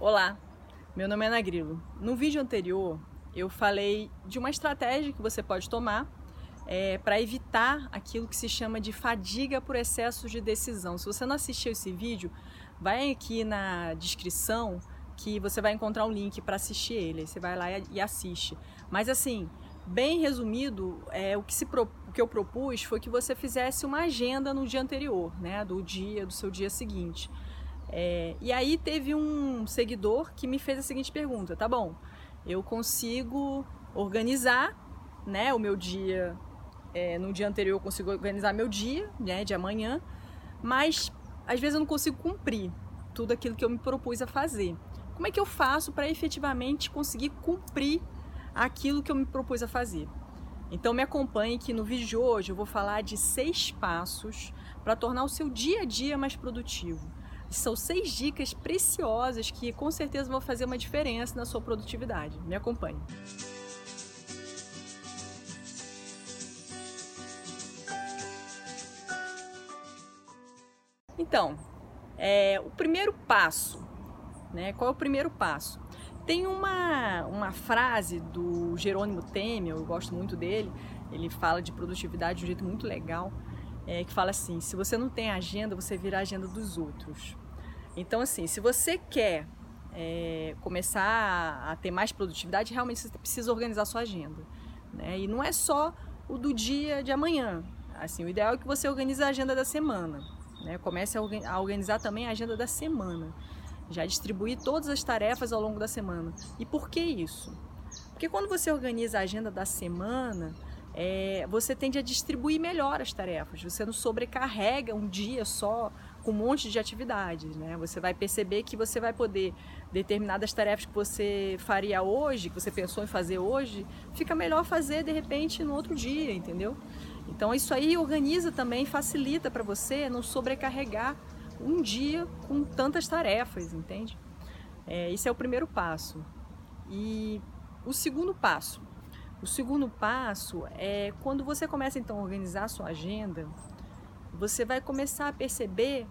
Olá, meu nome é Ana Grilo. No vídeo anterior eu falei de uma estratégia que você pode tomar é, para evitar aquilo que se chama de fadiga por excesso de decisão. Se você não assistiu esse vídeo, vai aqui na descrição que você vai encontrar um link para assistir ele. Você vai lá e assiste. Mas assim, bem resumido, é, o, que se, o que eu propus foi que você fizesse uma agenda no dia anterior, né, do dia, do seu dia seguinte. É, e aí teve um seguidor que me fez a seguinte pergunta: tá bom, eu consigo organizar, né, o meu dia é, no dia anterior eu consigo organizar meu dia, né, de amanhã, mas às vezes eu não consigo cumprir tudo aquilo que eu me propus a fazer. Como é que eu faço para efetivamente conseguir cumprir aquilo que eu me propus a fazer? Então me acompanhe que no vídeo de hoje eu vou falar de seis passos para tornar o seu dia a dia mais produtivo. São seis dicas preciosas que com certeza vão fazer uma diferença na sua produtividade. Me acompanhe. Então, é, o primeiro passo, né? Qual é o primeiro passo? Tem uma, uma frase do Jerônimo Temer, eu gosto muito dele, ele fala de produtividade de um jeito muito legal, é, que fala assim: se você não tem agenda, você vira a agenda dos outros. Então, assim, se você quer é, começar a ter mais produtividade, realmente você precisa organizar sua agenda. Né? E não é só o do dia de amanhã. Assim, o ideal é que você organize a agenda da semana. Né? Comece a organizar também a agenda da semana. Já distribuir todas as tarefas ao longo da semana. E por que isso? Porque quando você organiza a agenda da semana, é, você tende a distribuir melhor as tarefas. Você não sobrecarrega um dia só com um monte de atividades, né? Você vai perceber que você vai poder determinadas tarefas que você faria hoje, que você pensou em fazer hoje, fica melhor fazer de repente no outro dia, entendeu? Então isso aí organiza também, facilita para você não sobrecarregar um dia com tantas tarefas, entende? É, esse é o primeiro passo. E o segundo passo, o segundo passo é quando você começa então a organizar a sua agenda, você vai começar a perceber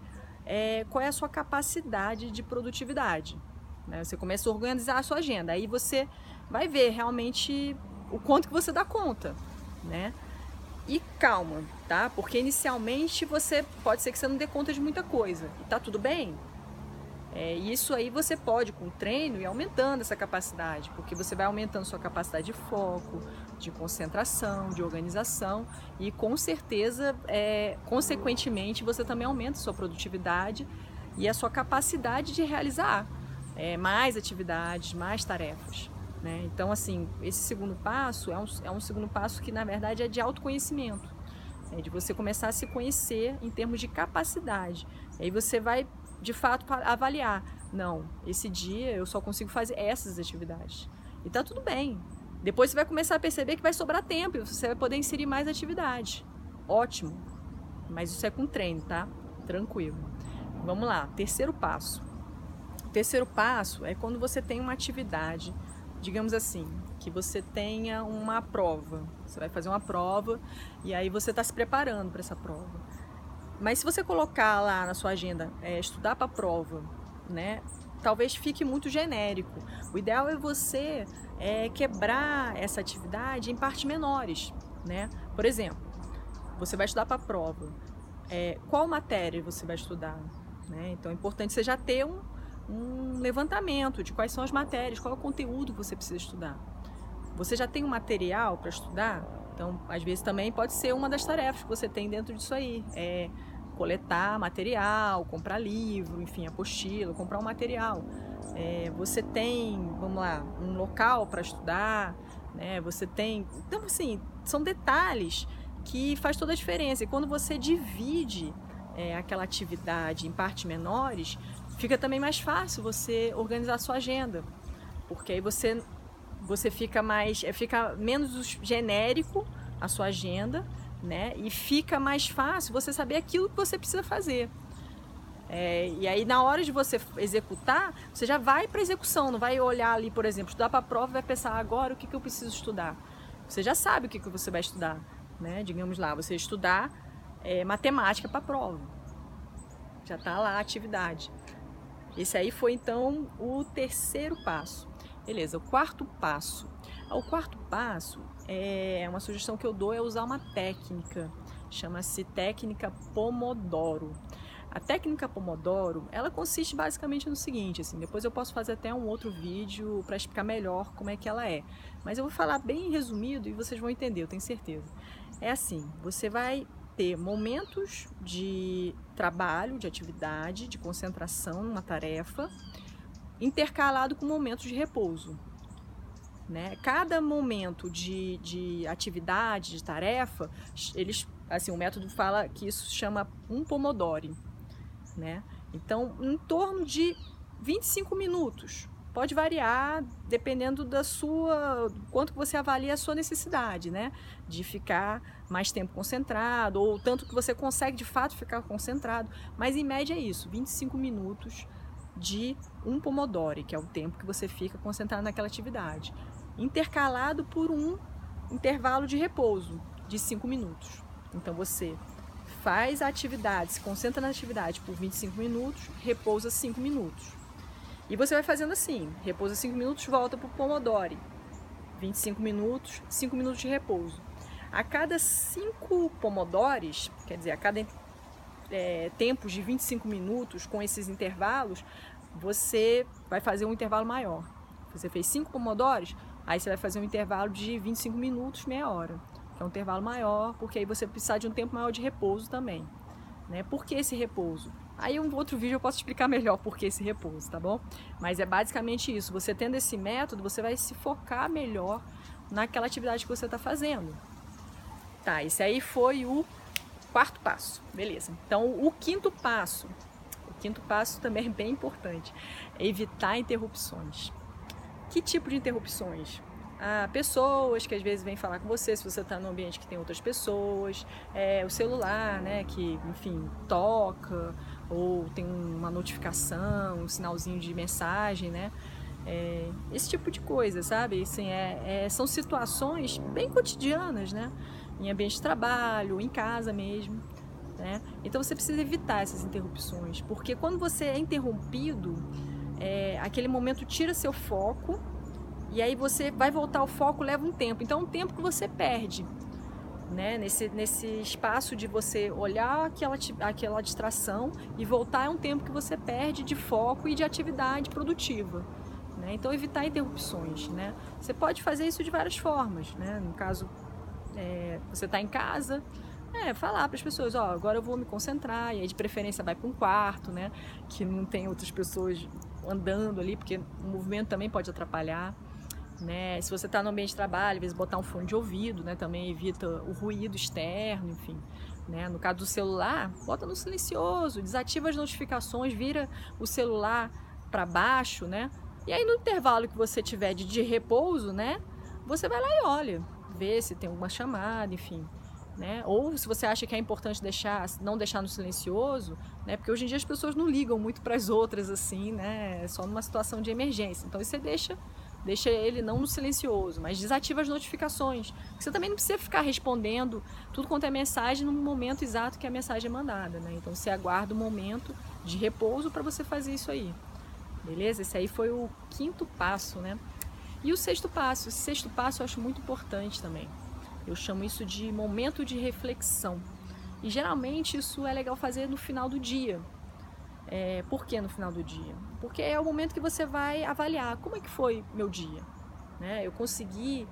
é, qual é a sua capacidade de produtividade. Né? Você começa a organizar a sua agenda, aí você vai ver realmente o quanto que você dá conta, né? E calma, tá? Porque inicialmente você pode ser que você não dê conta de muita coisa. E tá tudo bem? É, isso aí você pode, com o treino, ir aumentando essa capacidade, porque você vai aumentando sua capacidade de foco, de concentração, de organização e com certeza, é, consequentemente, você também aumenta sua produtividade e a sua capacidade de realizar é, mais atividades, mais tarefas. Né? Então, assim, esse segundo passo é um, é um segundo passo que, na verdade, é de autoconhecimento. É de você começar a se conhecer em termos de capacidade. E aí você vai de fato avaliar, não, esse dia eu só consigo fazer essas atividades. E tá tudo bem. Depois você vai começar a perceber que vai sobrar tempo e você vai poder inserir mais atividade. Ótimo. Mas isso é com treino, tá? Tranquilo. Vamos lá, terceiro passo. O terceiro passo é quando você tem uma atividade, digamos assim, que você tenha uma prova. Você vai fazer uma prova e aí você está se preparando para essa prova. Mas se você colocar lá na sua agenda é, estudar para prova, né, talvez fique muito genérico. O ideal é você é, quebrar essa atividade em partes menores, né? Por exemplo, você vai estudar para prova. É, qual matéria você vai estudar? Né? Então é importante você já ter um, um levantamento de quais são as matérias, qual é o conteúdo que você precisa estudar. Você já tem um material para estudar? Então, às vezes também pode ser uma das tarefas que você tem dentro disso aí. É coletar material, comprar livro, enfim, apostila, comprar um material. É, você tem, vamos lá, um local para estudar, né? Você tem, então assim, são detalhes que faz toda a diferença. E quando você divide é, aquela atividade em partes menores, fica também mais fácil você organizar a sua agenda, porque aí você você fica mais, é, fica menos genérico a sua agenda, né? E fica mais fácil você saber aquilo que você precisa fazer. É, e aí na hora de você executar, você já vai para execução, não vai olhar ali, por exemplo, estudar para a prova vai pensar agora o que, que eu preciso estudar. Você já sabe o que, que você vai estudar, né? Digamos lá, você estudar é, matemática para a prova. Já está lá a atividade. Esse aí foi então o terceiro passo. Beleza, o quarto passo. O quarto passo é uma sugestão que eu dou é usar uma técnica, chama-se técnica Pomodoro. A técnica Pomodoro, ela consiste basicamente no seguinte, assim, depois eu posso fazer até um outro vídeo para explicar melhor como é que ela é. Mas eu vou falar bem resumido e vocês vão entender, eu tenho certeza. É assim, você vai ter momentos de trabalho, de atividade, de concentração numa tarefa, intercalado com momentos de repouso. Né? Cada momento de, de atividade, de tarefa, eles, assim, o método fala que isso chama um pomodoro né? Então, em torno de 25 minutos. Pode variar dependendo da sua, quanto você avalia a sua necessidade, né? De ficar mais tempo concentrado ou tanto que você consegue de fato ficar concentrado, mas em média é isso, 25 minutos de um pomodoro, que é o tempo que você fica concentrado naquela atividade, intercalado por um intervalo de repouso de 5 minutos. Então você faz a atividade, se concentra na atividade por 25 minutos, repousa 5 minutos. E você vai fazendo assim, repousa 5 minutos, volta para o Pomodoro. 25 minutos, 5 minutos de repouso. A cada 5 pomodores, quer dizer, a cada é, tempos de 25 minutos com esses intervalos, você vai fazer um intervalo maior. Você fez 5 pomodores, aí você vai fazer um intervalo de 25 minutos, meia hora que é um intervalo maior, porque aí você precisa de um tempo maior de repouso também. Né? Por que esse repouso? Aí um outro vídeo eu posso explicar melhor por que esse repouso, tá bom? Mas é basicamente isso. Você tendo esse método, você vai se focar melhor naquela atividade que você está fazendo. Tá, esse aí foi o quarto passo, beleza. Então o quinto passo, o quinto passo também é bem importante, é evitar interrupções. Que tipo de interrupções? a pessoas que às vezes vêm falar com você, se você está num ambiente que tem outras pessoas, é, o celular, né, que, enfim, toca, ou tem uma notificação, um sinalzinho de mensagem, né, é, esse tipo de coisa, sabe? Assim, é, é, são situações bem cotidianas, né, em ambiente de trabalho, em casa mesmo, né, então você precisa evitar essas interrupções, porque quando você é interrompido, é, aquele momento tira seu foco e aí você vai voltar ao foco, leva um tempo. Então um tempo que você perde. Né? Nesse, nesse espaço de você olhar aquela, aquela distração e voltar é um tempo que você perde de foco e de atividade produtiva. Né? Então evitar interrupções. Né? Você pode fazer isso de várias formas. Né? No caso, é, você está em casa, é, falar para as pessoas, ó, agora eu vou me concentrar, e aí de preferência vai para um quarto, né, que não tem outras pessoas andando ali, porque o movimento também pode atrapalhar né? Se você está no ambiente de trabalho, às vezes botar um fone de ouvido, né? Também evita o ruído externo, enfim. Né? No caso do celular, bota no silencioso, desativa as notificações, vira o celular para baixo, né? E aí no intervalo que você tiver de, de repouso, né? Você vai lá e olha, vê se tem alguma chamada, enfim. Né? Ou se você acha que é importante deixar, não deixar no silencioso, né? Porque hoje em dia as pessoas não ligam muito para as outras assim, né? É só numa situação de emergência. Então você deixa Deixa ele não no silencioso, mas desativa as notificações. Você também não precisa ficar respondendo tudo quanto é mensagem no momento exato que a mensagem é mandada, né? Então você aguarda o um momento de repouso para você fazer isso aí. Beleza? Esse aí foi o quinto passo, né? E o sexto passo, esse sexto passo eu acho muito importante também. Eu chamo isso de momento de reflexão. E geralmente isso é legal fazer no final do dia, é, por que no final do dia? Porque é o momento que você vai avaliar como é que foi meu dia. Né? Eu consegui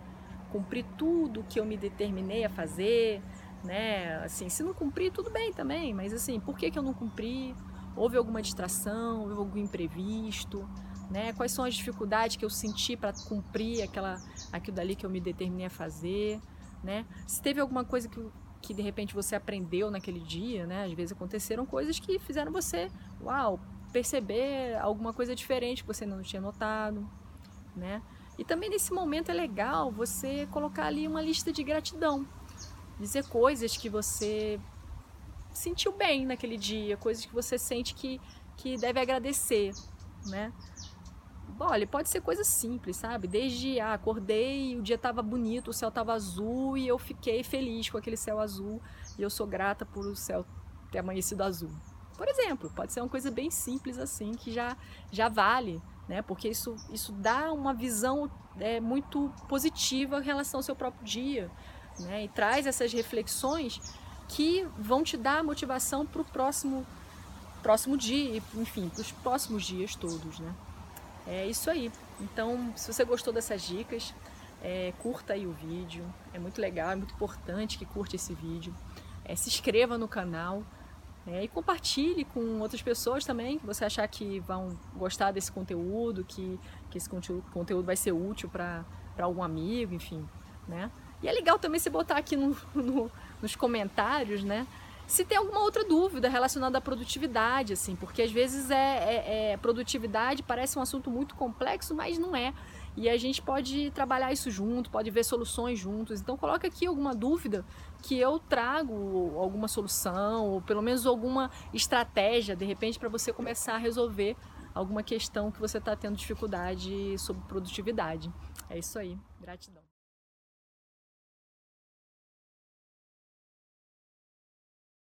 cumprir tudo que eu me determinei a fazer, né? Assim, se não cumprir, tudo bem também, mas assim, por que, que eu não cumpri? Houve alguma distração, houve algum imprevisto, né? Quais são as dificuldades que eu senti para cumprir aquela, aquilo dali que eu me determinei a fazer, né? Se teve alguma coisa que que de repente você aprendeu naquele dia, né? Às vezes aconteceram coisas que fizeram você, uau, perceber alguma coisa diferente que você não tinha notado, né? E também nesse momento é legal você colocar ali uma lista de gratidão, dizer coisas que você sentiu bem naquele dia, coisas que você sente que, que deve agradecer, né? Olha, pode ser coisa simples, sabe? Desde, ah, acordei, o dia estava bonito, o céu estava azul e eu fiquei feliz com aquele céu azul e eu sou grata por o céu ter amanhecido azul, Por exemplo, pode ser uma coisa bem simples assim que já, já vale, né? Porque isso, isso dá uma visão é, muito positiva em relação ao seu próprio dia, né? E traz essas reflexões que vão te dar motivação para o próximo próximo dia, enfim, para os próximos dias todos, né? É isso aí. Então, se você gostou dessas dicas, é, curta aí o vídeo. É muito legal, é muito importante que curte esse vídeo. É, se inscreva no canal é, e compartilhe com outras pessoas também que você achar que vão gostar desse conteúdo, que, que esse conteúdo, conteúdo vai ser útil para algum amigo, enfim, né? E é legal também você botar aqui no, no, nos comentários, né? Se tem alguma outra dúvida relacionada à produtividade, assim, porque às vezes é, é, é, produtividade parece um assunto muito complexo, mas não é. E a gente pode trabalhar isso junto, pode ver soluções juntos. Então coloca aqui alguma dúvida que eu trago alguma solução, ou pelo menos alguma estratégia, de repente, para você começar a resolver alguma questão que você está tendo dificuldade sobre produtividade. É isso aí. Gratidão.